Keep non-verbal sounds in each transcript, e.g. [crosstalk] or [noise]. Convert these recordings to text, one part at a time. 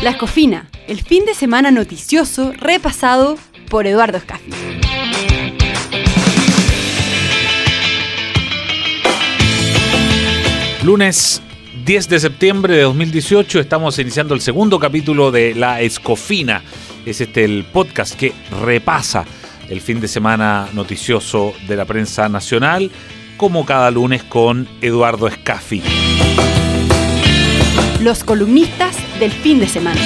La Escofina, el fin de semana noticioso repasado por Eduardo Escafi. Lunes 10 de septiembre de 2018 estamos iniciando el segundo capítulo de La Escofina. Es este el podcast que repasa el fin de semana noticioso de la prensa nacional, como cada lunes con Eduardo Escafi. Los columnistas del fin de semana.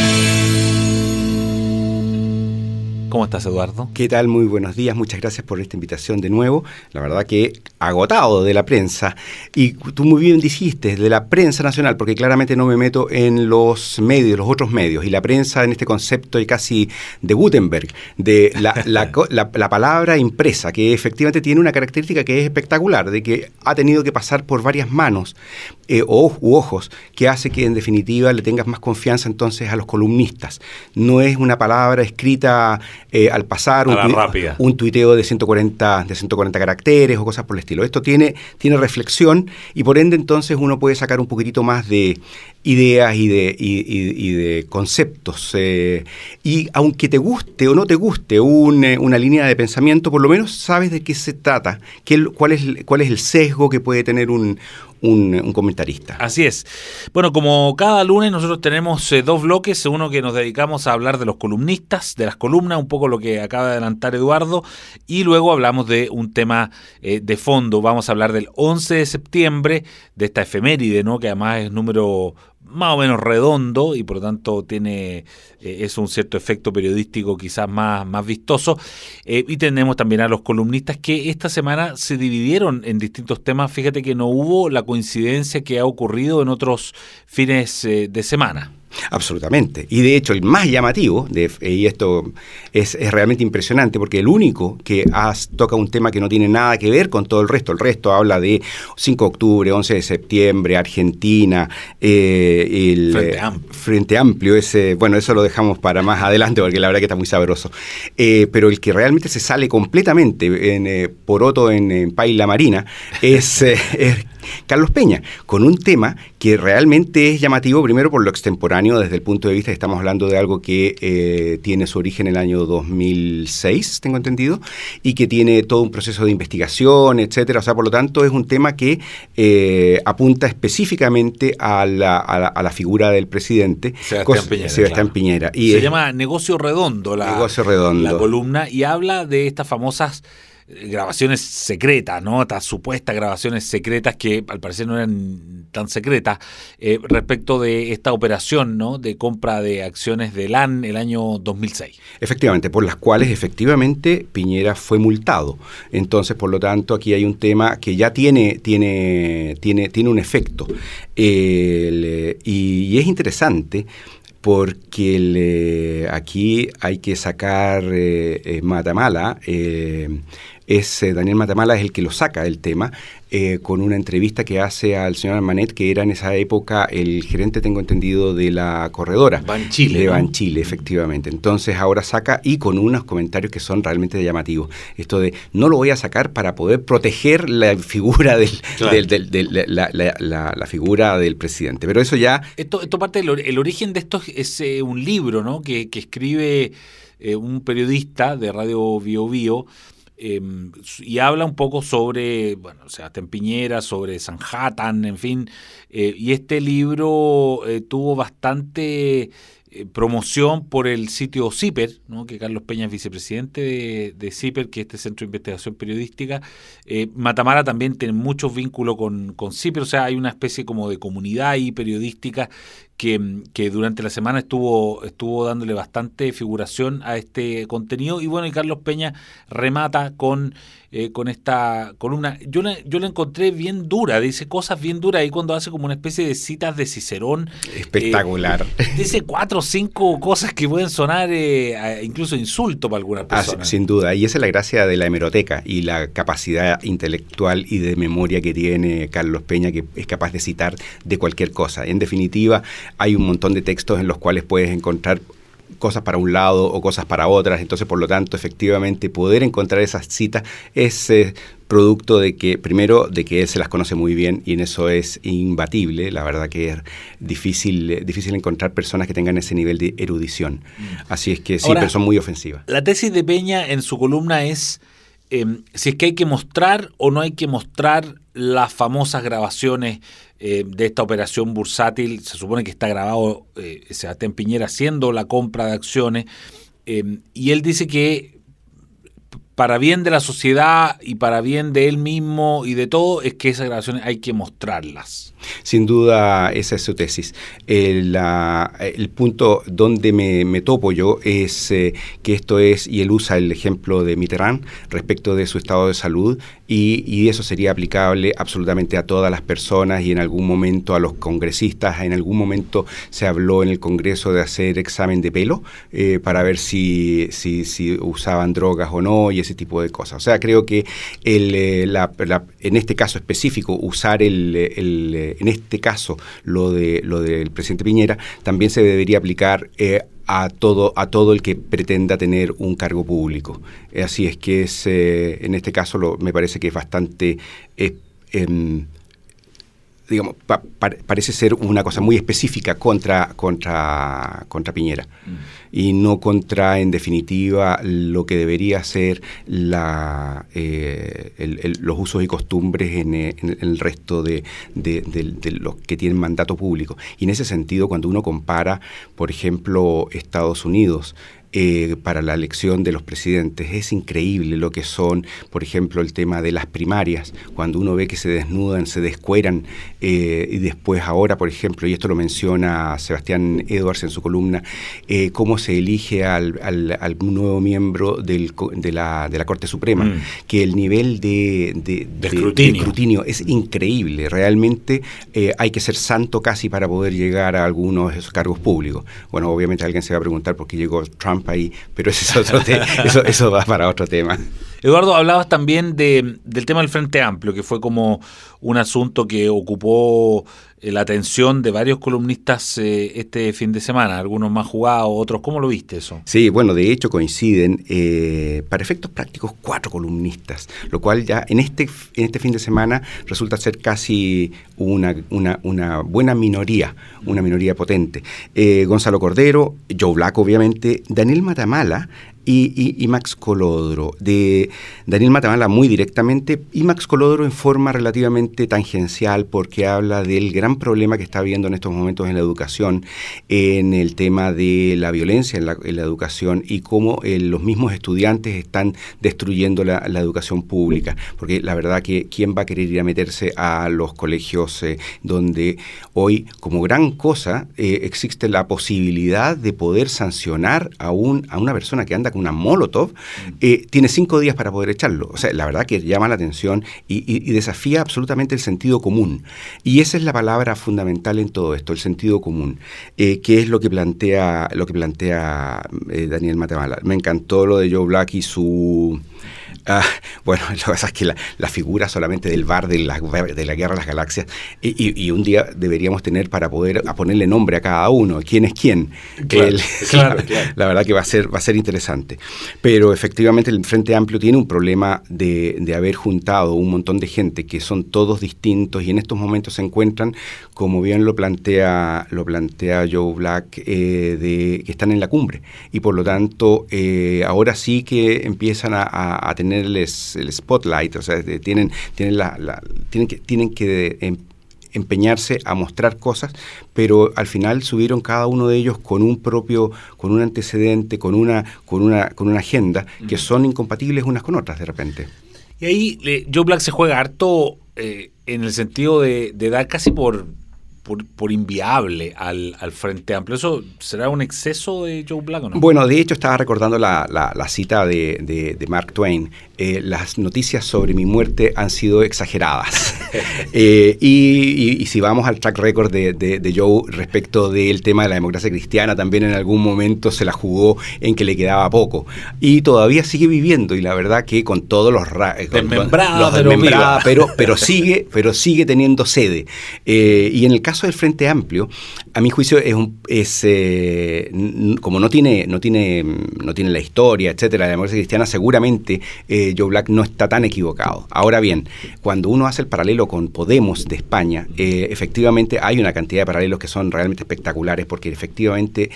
¿Cómo estás, Eduardo? ¿Qué tal? Muy buenos días. Muchas gracias por esta invitación de nuevo. La verdad que agotado de la prensa. Y tú muy bien dijiste, de la prensa nacional, porque claramente no me meto en los medios, los otros medios. Y la prensa en este concepto y casi de Gutenberg, de la, la, [laughs] palabra impresa, que efectivamente tiene una característica que es espectacular, de que ha tenido que pasar por varias manos eh, o, u ojos, que hace que en definitiva le tengas más confianza entonces a los columnistas. No es una palabra escrita eh, al pasar un, un, tuiteo de 140, de 140 caracteres o cosas por el estilo. Esto tiene, tiene reflexión y por ende entonces uno puede sacar un poquitito más de ideas y de, y, de conceptos. Eh, y aunque te guste o no te guste una línea de pensamiento, por lo menos sabes de qué se trata, qué, cuál, es, cuál es el sesgo que puede tener un, un, comentarista. Así es. Bueno, como cada lunes nosotros tenemos eh, dos bloques, uno que nos dedicamos a hablar de los columnistas, de las columnas, un poco lo que acaba de adelantar Eduardo, y luego hablamos de un tema eh, de fondo. Vamos a hablar del 11 de septiembre, de esta efeméride, ¿no? que además es número más o menos redondo y por lo tanto tiene eh, es un cierto efecto periodístico quizás más, más vistoso. Eh, y tenemos también a los columnistas que esta semana se dividieron en distintos temas. Fíjate que no hubo la coincidencia que ha ocurrido en otros fines eh, de semana. Absolutamente. Y de hecho, el más llamativo, de, y esto es, realmente impresionante, porque el único que has, toca un tema que no tiene nada que ver con todo el resto, el resto habla de 5 de octubre, 11 de septiembre, Argentina, eh, el Frente Amplio. Frente Amplio, ese, bueno, eso lo dejamos para más [laughs] adelante, porque la verdad que está muy sabroso. Eh, pero el que realmente se sale completamente en eh, poroto en, en Paila Marina es, [laughs] es Carlos Peña, con un tema que realmente es llamativo, primero por lo extemporáneo, desde el punto de vista que estamos hablando de algo que eh, tiene su origen en el año 2006, tengo entendido, y que tiene todo un proceso de investigación, etcétera. O sea, por lo tanto, es un tema que eh, apunta específicamente a la, figura del presidente Sebastián Piñera. Y Se llama Negocio Redondo la, Negocio Redondo. la columna y habla de estas famosas grabaciones secretas, ¿no? Estas supuestas grabaciones secretas que al parecer no eran tan secretas, eh, respecto de esta operación, ¿no? De compra de acciones de LAN el año 2006. Efectivamente, por las cuales efectivamente Piñera fue multado. Entonces, por lo tanto, aquí hay un tema que ya tiene, tiene, tiene, tiene un efecto. y, es interesante porque aquí hay que sacar eh, eh Matamala, eh, es eh, Daniel Matamala es el que lo saca del tema eh, con una entrevista que hace al señor Armanet, que era en esa época el gerente, tengo entendido, de la corredora. Ban Chile. De Ban Chile, efectivamente. Entonces ahora saca y con unos comentarios que son realmente llamativos. Esto de no lo voy a sacar para poder proteger la figura del, la, figura del presidente. Pero eso ya. Esto, esto parte del el origen de esto es eh, un libro, ¿no? Que, que escribe un periodista de Radio Bio Bio Em, y habla un poco sobre, bueno, Sebastián Piñera, sobre Sanhattan, en fin. Eh, y este libro eh, tuvo bastante eh, promoción por el sitio CIPER, ¿no? que Carlos Peña es vicepresidente de, CIPER, que es este centro de investigación periodística. Matamara también tiene muchos vínculos con, con CIPER, o sea, hay una especie como de comunidad ahí periodística que, durante la semana estuvo, estuvo dándole bastante figuración a este contenido. Y bueno, y Carlos Peña remata con, eh, con esta columna. Yo la, yo la encontré bien dura, dice cosas bien duras ahí cuando hace como una especie de citas de Cicerón. Espectacular. Eh, [laughs] dice cuatro o cinco cosas que pueden sonar eh, incluso insulto para algunas ah, personas. sin duda, y esa es la gracia de la hemeroteca y la capacidad intelectual y de memoria que tiene Carlos Peña, que es capaz de citar de cualquier cosa. En definitiva, hay un montón de textos en los cuales puedes encontrar cosas para un lado o cosas para otras. Entonces, por lo tanto, efectivamente, poder encontrar esas citas es eh, producto de que, primero, de que él se las conoce muy bien y en eso es imbatible. La verdad que es difícil, difícil encontrar personas que tengan ese nivel de erudición. Mm. Así es que sí, pero son muy ofensivas. La tesis de Peña en su columna es em, si es que hay que mostrar o no hay que mostrar las famosas grabaciones eh, de esta operación bursátil. Se supone que está grabado eh, Sebastián Piñera haciendo la compra de acciones. Eh, y él dice que para bien de la sociedad y para bien de él mismo y de todo, es que esas grabaciones hay que mostrarlas. Sin duda, esa es su tesis. El, punto donde me, topo yo es eh, que esto es, y él usa el ejemplo de Mitterrand respecto de su estado de salud, y, eso sería aplicable absolutamente a todas las personas y en algún momento a los congresistas. En algún momento se habló en el Congreso de hacer examen de pelo eh, para ver si, si, si usaban drogas o no y ese tipo de cosas. O sea, creo que el, eh, en este caso específico, usar el, el, en este caso lo, de, lo del presidente Piñera, también se debería aplicar eh, a todo, a todo el que pretenda tener un cargo público. Así es que es, eh, en este caso lo, me parece que es bastante... Em, digamos, parece ser una cosa muy específica contra, contra, contra Piñera mm. y no contra, en definitiva, lo que debería ser la, eh, los usos y costumbres en, el resto de, los que tienen mandato público. Y en ese sentido, cuando uno compara, por ejemplo, Estados Unidos, eh, para la elección de los presidentes. Es increíble lo que son, por ejemplo, el tema de las primarias, cuando uno ve que se desnudan, se descueran, eh, y después ahora, por ejemplo, y esto lo menciona Sebastián Edwards en su columna, eh, cómo se elige al, nuevo miembro del, de, la, de, la, Corte Suprema, mm. que el nivel de, de, escrutinio. es increíble. Realmente hay que ser santo casi para poder llegar a algunos de esos cargos públicos. Bueno, obviamente alguien se va a preguntar por qué llegó Trump ahí, pero ese es otro [laughs] eso, eso va para otro tema. Eduardo, hablabas también de, del tema del Frente Amplio, que fue como un asunto que ocupó la atención de varios columnistas eh, este fin de semana, algunos más jugados, otros. ¿Cómo lo viste eso? Sí, bueno, de hecho coinciden, eh, para efectos prácticos, cuatro columnistas, lo cual ya en este, en este fin de semana resulta ser casi una, una, una buena minoría, una minoría potente. Gonzalo Cordero, Joe Black, obviamente, Daniel Matamala, y, Max Colodro. De Daniel Matamala muy directamente y Max Colodro en forma relativamente tangencial porque habla del gran problema que está habiendo en estos momentos en la educación, en el tema de la violencia en la, educación y cómo eh, los mismos estudiantes están destruyendo la, educación pública. Porque la verdad que quién va a querer ir a meterse a los colegios eh, donde hoy como gran cosa eh, existe la posibilidad de poder sancionar a, un, a una persona que anda con una Molotov, eh, tiene cinco días para poder echarlo. O sea, la verdad que llama la atención y, desafía absolutamente el sentido común. Y esa es la palabra fundamental en todo esto, el sentido común, eh, que es lo que plantea, lo que plantea eh, Daniel Matamala. Me encantó lo de Joe Black y su Ah, [laughs] bueno, lo que pasa es que la, figura solamente del bar de la, de la Guerra de las Galaxias, y, un día deberíamos tener para poder ponerle nombre a cada uno, quién es quién. [laughs] la, verdad que va a ser, va a ser interesante. Pero efectivamente el Frente Amplio tiene un problema de, de haber juntado un montón de gente que son todos distintos y en estos momentos se encuentran, como bien lo plantea, lo plantea Joe Black, eh, de, que están en la cumbre. Y por lo tanto, eh, ahora sí que empiezan a tener el spotlight, o sea, tienen, tienen, la, tienen que, tienen que em, empeñarse a mostrar cosas, pero al final subieron cada uno de ellos con un propio, con un antecedente, con una, con una, con una agenda, que son incompatibles unas con otras de repente. Y ahí Joe Black se juega harto eh, en el sentido de, de dar casi por por, inviable al, Frente Amplio. ¿Eso será un exceso de Joe Black o no? Bueno, de hecho estaba recordando la, cita de, Mark Twain. Eh, las noticias sobre mi muerte han sido exageradas. [laughs] Eh, y, si vamos al track record de, Joe respecto del tema de la democracia cristiana, también en algún momento se la jugó en que le quedaba poco. Y todavía sigue viviendo, y la verdad que con todos los... Eh, desmembrados, pero, pero, pero, [laughs] sigue, pero sigue teniendo sede. y en el caso caso del Frente Amplio, a mi juicio es, un, es eh, como no tiene, no tiene, no tiene la historia, etcétera, la democracia cristiana, seguramente eh, Joe Black no está tan equivocado. Ahora bien, cuando uno hace el paralelo con Podemos de España, eh, efectivamente hay una cantidad de paralelos que son realmente espectaculares, porque efectivamente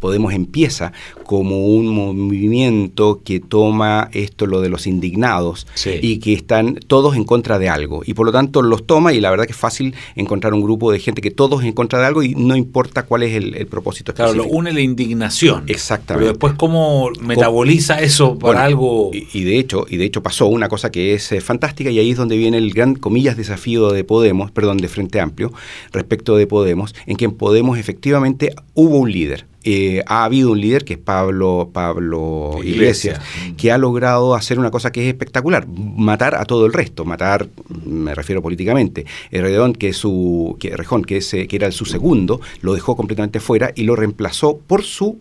Podemos empieza como un movimiento que toma esto lo de los indignados y que están todos en contra de algo y por lo tanto los toma y la verdad que es fácil encontrar un grupo de gente que todos en contra de algo y no importa cuál es el, propósito específico. Claro, lo une la indignación. Exactamente. Pero después cómo metaboliza eso para algo... Y, de hecho, y de hecho pasó una cosa que es eh, fantástica y ahí es donde viene el gran, comillas, desafío de Podemos, perdón, de Frente Amplio, respecto de Podemos, en que en Podemos efectivamente hubo un líder eh, ha habido un líder que es Pablo, Pablo Iglesias, que ha logrado hacer una cosa que es espectacular, matar a todo el resto, matar, me refiero políticamente. Redón, que es su, que, Rejón, que, es, que era su segundo, lo dejó completamente fuera y lo reemplazó por su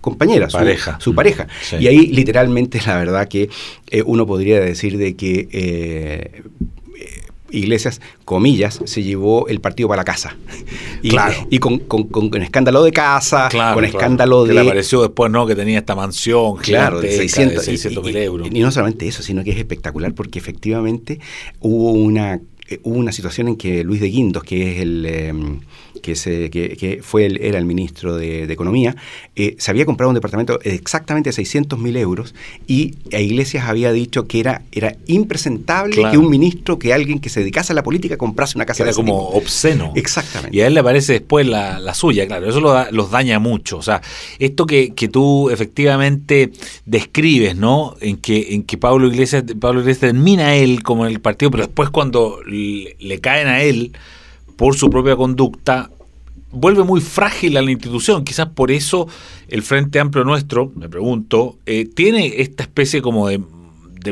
compañera, su pareja. Su, pareja. Y ahí literalmente la verdad que eh, uno podría decir de que eh, Iglesias, comillas, se llevó el partido para la casa. Y, claro. y con, con, escándalo de casa, con escándalo de... Que le apareció después, ¿no? Que tenía esta mansión claro, de 600, mil euros. Y, no solamente eso, sino que es espectacular porque efectivamente hubo una, eh, hubo una situación en que Luis de Guindos, que es el... Em, que, se, que, fue el, era el ministro de, Economía, eh, se había comprado un departamento de exactamente 600 mil euros y a Iglesias había dicho que era, era impresentable que un ministro, que alguien que se dedicase a la política comprase una casa era como obsceno. Exactamente. Y a él le parece después la, suya, claro. Eso los daña mucho. O sea, esto que, que tú efectivamente describes, ¿no? En que, en que Pablo Iglesias, Pablo Iglesias termina a él como en el partido, pero después cuando le caen a él por su propia conducta, vuelve muy frágil a la institución. Quizás por eso el Frente Amplio nuestro, me pregunto, eh, tiene esta especie como de,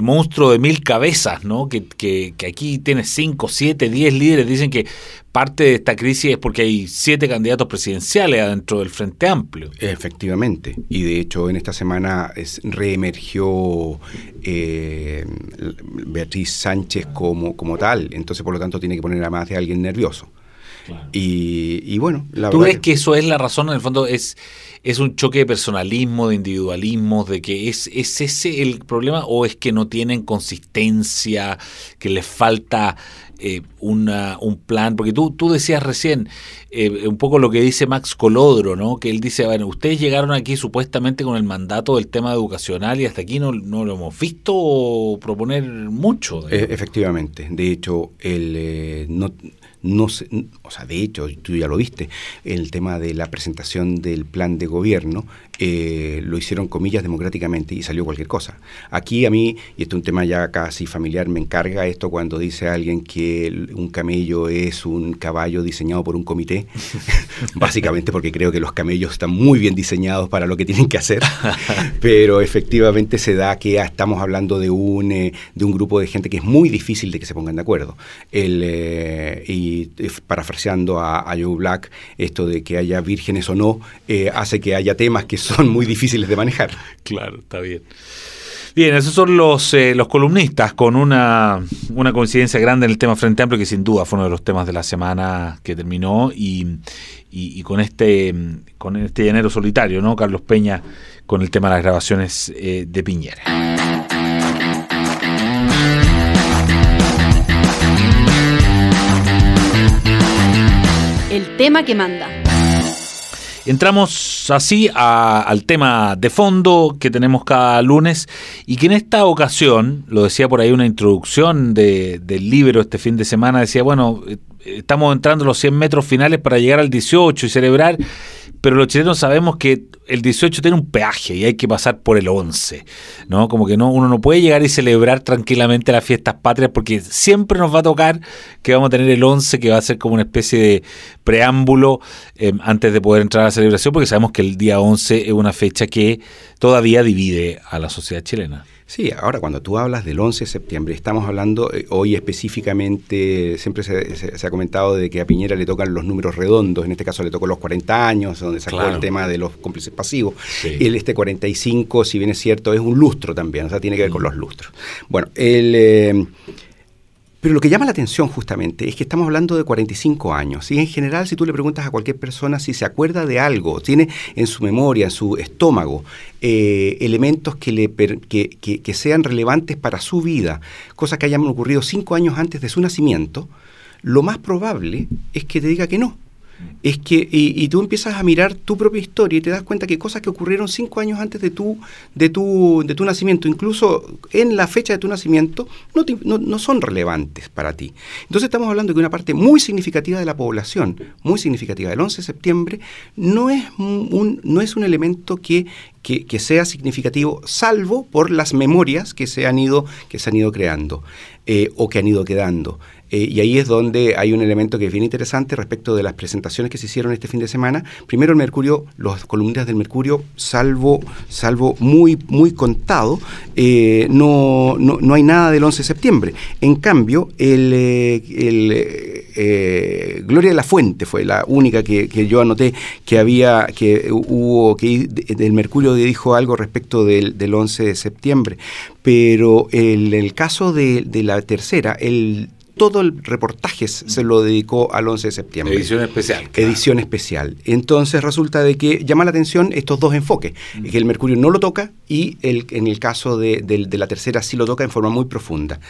monstruo de mil cabezas, ¿no? Que, que, aquí tiene cinco, siete, diez líderes. Dicen que parte de esta crisis es porque hay siete candidatos presidenciales adentro del Frente Amplio. Efectivamente. Y de hecho en esta semana reemergió eh, Beatriz Sánchez como, como tal. Entonces por lo tanto tiene que poner a más de alguien nervioso. Y, bueno, la ¿Tú ves que... eso es la razón, en el fondo, es, es un choque de personalismo, de individualismo, de que es, es ese el problema o es que no tienen consistencia, que les falta eh, una, un plan? Porque tú, tú decías recién eh, un poco lo que dice Max Colodro, ¿no? que él dice, bueno, ustedes llegaron aquí supuestamente con el mandato del tema educacional y hasta aquí no, no lo hemos visto proponer mucho. E, efectivamente, de hecho, el, eh, no no sé, o sea, de hecho, tú ya lo viste, el tema de la presentación del plan de gobierno, eh, lo hicieron comillas democráticamente y salió cualquier cosa. Aquí a mí, y esto es un tema ya casi familiar, me encarga esto cuando dice alguien que un camello es un caballo diseñado por un comité, [laughs] básicamente porque creo que los camellos están muy bien diseñados para lo que tienen que hacer, [laughs] pero efectivamente se da que estamos hablando de un, eh, de un grupo de gente que es muy difícil de que se pongan de acuerdo. El, eh, y parafraseando a, Joe Black, esto de que haya vírgenes o no, hace que haya temas que son muy difíciles de manejar. Claro, está bien. Bien, esos son los, eh, los columnistas con una, una, coincidencia grande en el tema Frente Amplio, que sin duda fue uno de los temas de la semana que terminó, y, y, con este con este llanero solitario, ¿no? Carlos Peña, con el tema de las grabaciones eh, de Piñera. El tema que manda. Entramos así al tema de fondo que tenemos cada lunes y que en esta ocasión, lo decía por ahí una introducción del libro este fin de semana, decía, bueno, eh, estamos entrando los 100 metros finales para llegar al 18 y celebrar pero los chilenos sabemos que el 18 tiene un peaje y hay que pasar por el 11, ¿no? Como que no, uno no puede llegar y celebrar tranquilamente las fiestas patrias porque siempre nos va a tocar que vamos a tener el 11 que va a ser como una especie de preámbulo eh, antes de poder entrar a la celebración porque sabemos que el día 11 es una fecha que todavía divide a la sociedad chilena. Sí, ahora cuando tú hablas del 11 de septiembre, estamos hablando eh, hoy específicamente, siempre se, ha comentado de que a Piñera le tocan los números redondos, en este caso le tocó los 40 años, donde sacó el tema de los cómplices pasivos. Y el este 45, si bien es cierto, es un lustro también, o sea, tiene que ver con mm. los lustros. Bueno, el... Eh, pero lo que llama la atención justamente es que estamos hablando de 45 años y en general si tú le preguntas a cualquier persona si se acuerda de algo, tiene en su memoria, en su estómago, eh, elementos que, le que, que, sean relevantes para su vida, cosas que hayan ocurrido cinco años antes de su nacimiento, lo más probable es que te diga que no es que, y, tú empiezas a mirar tu propia historia y te das cuenta que cosas que ocurrieron cinco años antes de tu, de tu, de tu nacimiento, incluso en la fecha de tu nacimiento, no, no, son relevantes para ti. Entonces estamos hablando de que una parte muy significativa de la población, muy significativa del 11 de septiembre, no es un, no es un elemento que, que, sea significativo, salvo por las memorias que se han ido, que se han ido creando eh, o que han ido quedando. Eh, y ahí es donde hay un elemento que es bien interesante respecto de las presentaciones que se hicieron este fin de semana. Primero el Mercurio, los columnistas del Mercurio, salvo, salvo muy, muy contado, eh, no, no, no, hay nada del 11 de septiembre. En cambio, el, el Gloria de la Fuente fue la única que, que, yo anoté que había, que hubo, que del Mercurio dijo algo respecto del, del 11 de septiembre. Pero en el caso de, de la tercera, el todo el reportaje se lo dedicó al 11 de septiembre. Edición especial. Edición especial. Entonces resulta de que llama la atención estos dos enfoques, mm. que el Mercurio no lo toca y el, en el caso de, de la tercera sí lo toca en forma muy profunda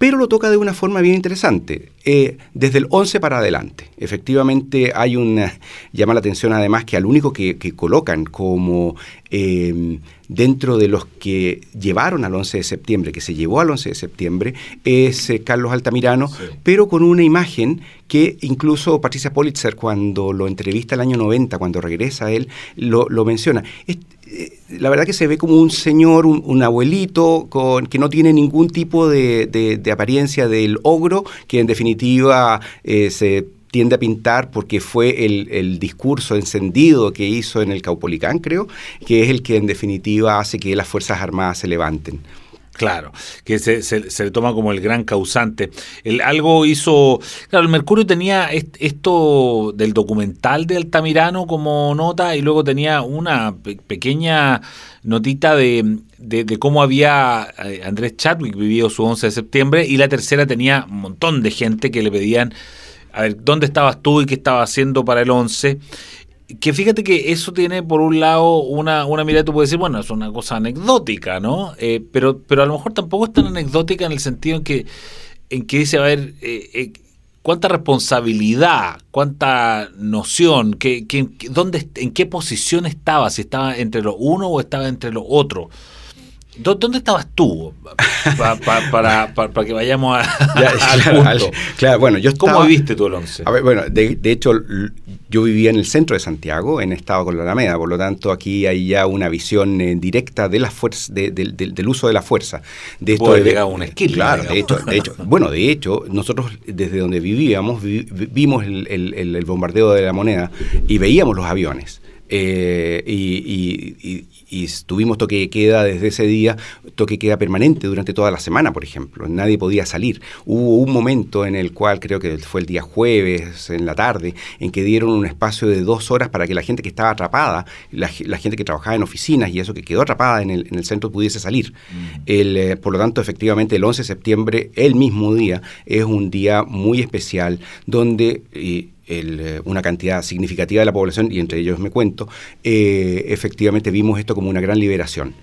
pero lo toca de una forma bien interesante, eh, desde el 11 para adelante. Efectivamente hay una, llama la atención además que al único que, colocan como eh, dentro de los que llevaron al 11 de septiembre, que se llevó al 11 de septiembre, es eh, Carlos Altamirano, pero con una imagen que incluso Patricia Politzer cuando lo entrevista el año 90, cuando regresa él, lo, lo menciona la verdad que se ve como un señor, un, abuelito, con, que no tiene ningún tipo de, apariencia del ogro, que en definitiva eh, se tiende a pintar porque fue el, discurso encendido que hizo en el Caupolicán, creo, que es el que en definitiva hace que las Fuerzas Armadas se levanten. Claro, que se, se, le toma como el gran causante. El, algo hizo. Claro, el Mercurio tenía esto del documental de Altamirano como nota y luego tenía una pequeña notita de, de, cómo había eh, Andrés Chadwick vivido su 11 de septiembre y la tercera tenía un montón de gente que le pedían a ver, ¿dónde estabas tú y qué estabas haciendo para el 11? Que fíjate que eso tiene por un lado una, una mirada, tú puedes decir, bueno, es una cosa anecdótica, ¿no? Eh, pero, pero a lo mejor tampoco es tan anecdótica en el sentido en que, en que dice, a ver, eh, eh, cuánta responsabilidad, cuánta noción, que, que, dónde, en qué posición estaba, si estaba entre lo uno o estaba entre lo otro. ¿Dónde estabas tú? para, para, que vayamos a, [laughs] al Claro, bueno, yo ¿Cómo viviste tú el 11? A ver, bueno, de, de, hecho, yo vivía en el centro de Santiago, en estado con la Alameda, por lo tanto aquí hay ya una visión eh, directa de la fuerza, del uso de la fuerza. De esto de, un esquí. Claro, de hecho, de hecho, bueno, de hecho, nosotros desde donde vivíamos vimos el, el, bombardeo de la moneda y veíamos los aviones. Eh, y, y tuvimos toque de queda desde ese día, toque de queda permanente durante toda la semana, por ejemplo. Nadie podía salir. Hubo un momento en el cual, creo que fue el día jueves, en la tarde, en que dieron un espacio de dos horas para que la gente que estaba atrapada, la, gente que trabajaba en oficinas y eso que quedó atrapada en el, centro pudiese salir. Mm. Eh, por lo tanto, efectivamente, el 11 de septiembre, el mismo día, es un día muy especial donde... Eh, eh, una cantidad significativa de la población, y entre ellos me cuento, eh, efectivamente vimos esto como una gran liberación.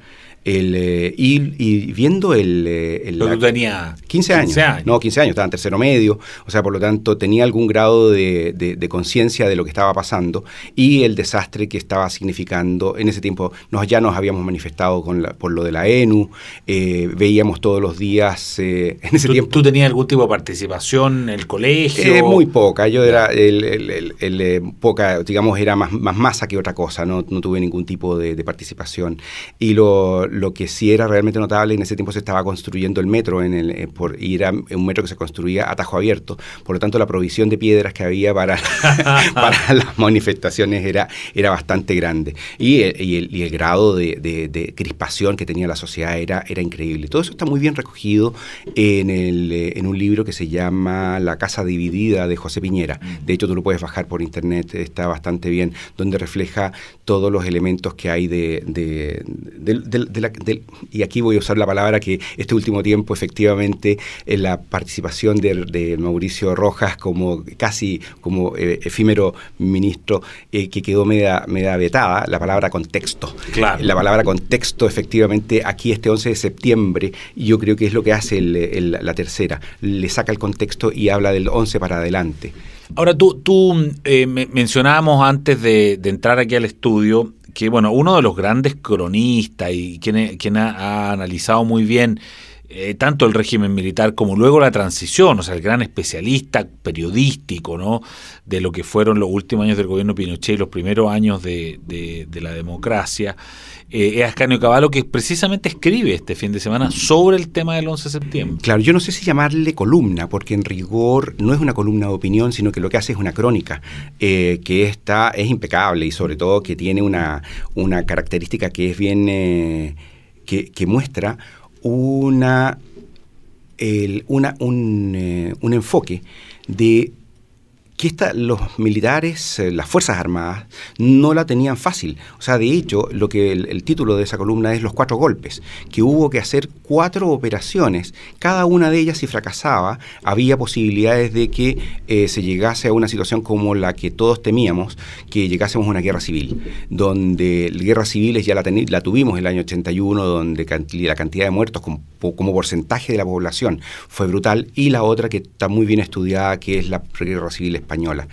El, eh, y, viendo el... Eh, el tenía 15 años, No, 15 años, estaba en tercero medio, o sea, por lo tanto tenía algún grado de, de, conciencia de lo que estaba pasando y el desastre que estaba significando. En ese tiempo nos, ya nos habíamos manifestado con por lo de la ENU, eh, veíamos todos los días en ese tiempo... ¿Tú tenías algún tipo de participación en el colegio? muy poca, yo era el, poca, digamos, era más, más masa que otra cosa, no, no tuve ningún tipo de, de participación. Y lo lo que sí era realmente notable, en ese tiempo se estaba construyendo el metro, en el, eh, por, y era un metro que se construía a tajo abierto, por lo tanto la provisión de piedras que había para, [laughs] [laughs] para las manifestaciones era, era bastante grande. Y, eh, el, y el, grado de, crispación que tenía la sociedad era, era increíble. Todo eso está muy bien recogido en, el, eh, en un libro que se llama La Casa Dividida de José Piñera. Mm. De hecho, tú lo puedes bajar por internet, está bastante bien, donde refleja todos los elementos que hay de, de, de, de la la, y aquí voy a usar la palabra que este último tiempo efectivamente en la participación de, Mauricio Rojas como casi como eh, efímero ministro eh, que quedó media, media vetada, la palabra contexto. Claro. La palabra contexto efectivamente aquí este 11 de septiembre yo creo que es lo que hace la tercera, le saca el contexto y habla del 11 para adelante. Ahora tú, tú eh, mencionábamos antes de, entrar aquí al estudio que bueno, uno de los grandes cronistas y quien, ha, analizado muy bien eh, tanto el régimen militar como luego la transición, o sea, el gran especialista periodístico, ¿no? De lo que fueron los últimos años del gobierno Pinochet y los primeros años de, de, la democracia, eh, es Ascanio Caballo que precisamente escribe este fin de semana sobre el tema del 11 de septiembre. Claro, yo no sé si llamarle columna, porque en rigor no es una columna de opinión, sino que lo que hace es una crónica, eh, que está, es impecable y sobre todo que tiene una, una característica que es bien... Eh, que muestra una, una un, eh, un, enfoque de que esta, los militares, eh, las Fuerzas Armadas, no la tenían fácil. O sea, de hecho, lo que el, título de esa columna es los cuatro golpes, que hubo que hacer cuatro operaciones. Cada una de ellas, si fracasaba, había posibilidades de que eh, se llegase a una situación como la que todos temíamos, que llegásemos a una guerra civil, donde la guerra civil ya la, la tuvimos el año 81, donde la cantidad de muertos como, como porcentaje de la población fue brutal, y la otra que está muy bien estudiada, que es la guerra civil española.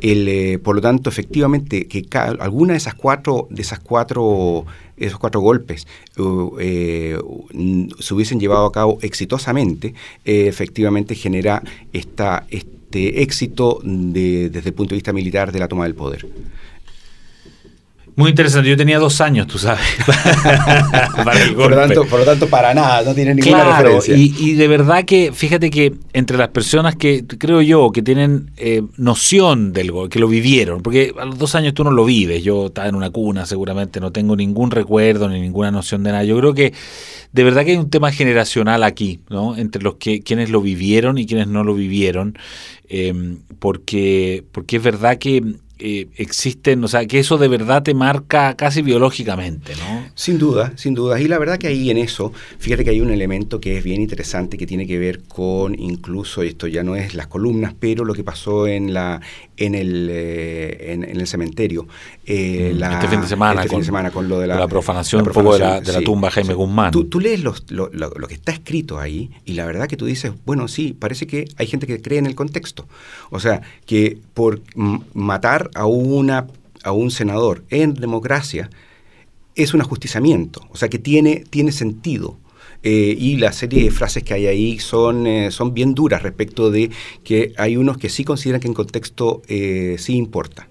Eh, por lo tanto, efectivamente, que alguna de esas cuatro, de esas cuatro, esos cuatro golpes eh, se hubiesen llevado a cabo exitosamente, eh, efectivamente genera esta, este éxito desde el punto de vista militar de la toma del poder. Muy interesante, yo tenía dos años, tú sabes. [laughs] por, lo tanto, por lo tanto, para nada, no tiene ninguna referencia. Y, y de verdad que, fíjate que entre las personas que creo yo que tienen eh, noción del gol, que lo vivieron, porque a los dos años tú no lo vives, yo estaba en una cuna seguramente, no tengo ningún recuerdo ni ninguna noción de nada. Yo creo que de verdad que hay un tema generacional aquí, ¿no? Entre los que quienes lo vivieron y quienes no lo vivieron, eh, porque, porque es verdad que eh, existen, o sea, que eso de verdad te marca casi biológicamente, ¿no? Sin duda, sin duda. Y la verdad que ahí en eso, fíjate que hay un elemento que es bien interesante que tiene que ver con incluso, esto ya no es las columnas, pero lo que pasó en la en el, eh, en, el cementerio. Eh, mm, este fin de semana, este con, semana con lo de la, profanación, un poco de la, de la tumba Jaime Guzmán. Tú, lees lo, lo, que está escrito ahí y la verdad que tú dices, bueno, sí, parece que hay gente que cree en el contexto. O sea, que por matar a, una, a un senador en democracia es un ajusticiamiento, o sea que tiene, tiene sentido. Eh, y la serie de frases que hay ahí son, eh, son bien duras respecto de que hay unos que sí consideran que en contexto eh, sí importa.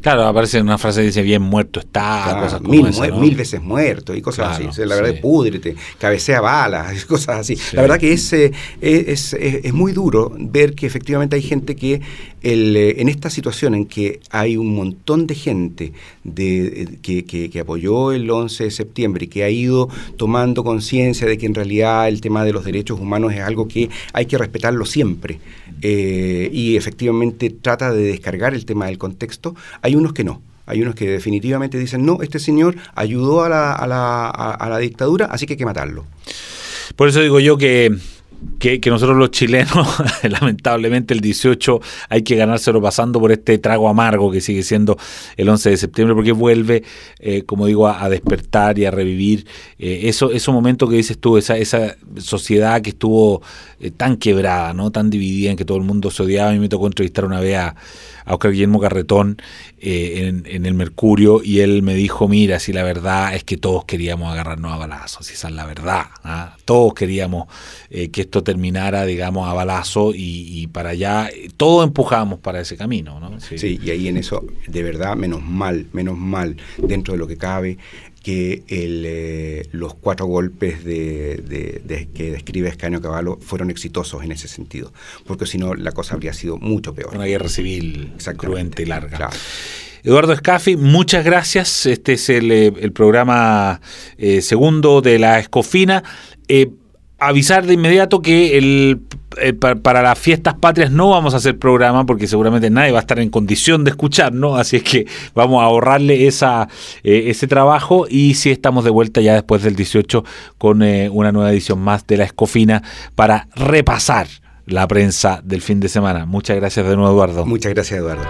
Claro, aparece una frase que dice bien muerto está, cosas como mil, mil veces muerto y cosas así. la verdad, es púdrete, cabecea balas, [laughs] cosas así. La verdad que es, es, es, es, muy duro ver que efectivamente hay gente que el, eh, en esta situación en que hay un montón de gente de, que, que, apoyó el 11 de septiembre y que ha ido tomando conciencia de que en realidad el tema de los derechos humanos es algo que hay que respetarlo siempre eh, y efectivamente trata de descargar el tema del contexto, hay unos que no. Hay unos que definitivamente dicen, no, este señor ayudó a la, a la, a la dictadura, así que hay que matarlo. Por eso digo yo que que, nosotros los chilenos, [laughs] lamentablemente el 18 hay que ganárselo pasando por este trago amargo que sigue siendo el 11 de septiembre, porque vuelve, eh, como digo, a, despertar y a revivir eh, eso, esos momentos que dices tú, esa, esa sociedad que estuvo eh, tan quebrada, no tan dividida, en que todo el mundo se odiaba. A mí me tocó entrevistar una vez a Oscar Guillermo Carretón en, en, el Mercurio y él me dijo, mira, si la verdad es que todos queríamos agarrarnos a balazos, esa es la verdad, ¿ah? todos queríamos que esto terminara, digamos, a balazo y, para allá, todos empujamos para ese camino. ¿no? Sí. y ahí en eso, de verdad, menos mal, menos mal, dentro de lo que cabe, que el, eh, los cuatro golpes de, que describe Escanio Caballo fueron exitosos en ese sentido, porque si no la cosa habría sido mucho peor. Una guerra civil cruenta y larga. Eduardo Escafi, muchas gracias. Este es el, eh, el programa eh, segundo de la Escofina avisar de inmediato que el eh, para, las fiestas patrias no vamos a hacer programa porque seguramente nadie va a estar en condición de escuchar, ¿no? Así es que vamos a ahorrarle esa, eh, ese trabajo y sí estamos de vuelta ya después del 18 con eh, una nueva edición más de la Escofina para repasar la prensa del fin de semana. Muchas gracias de nuevo, Eduardo. Muchas gracias, Eduardo.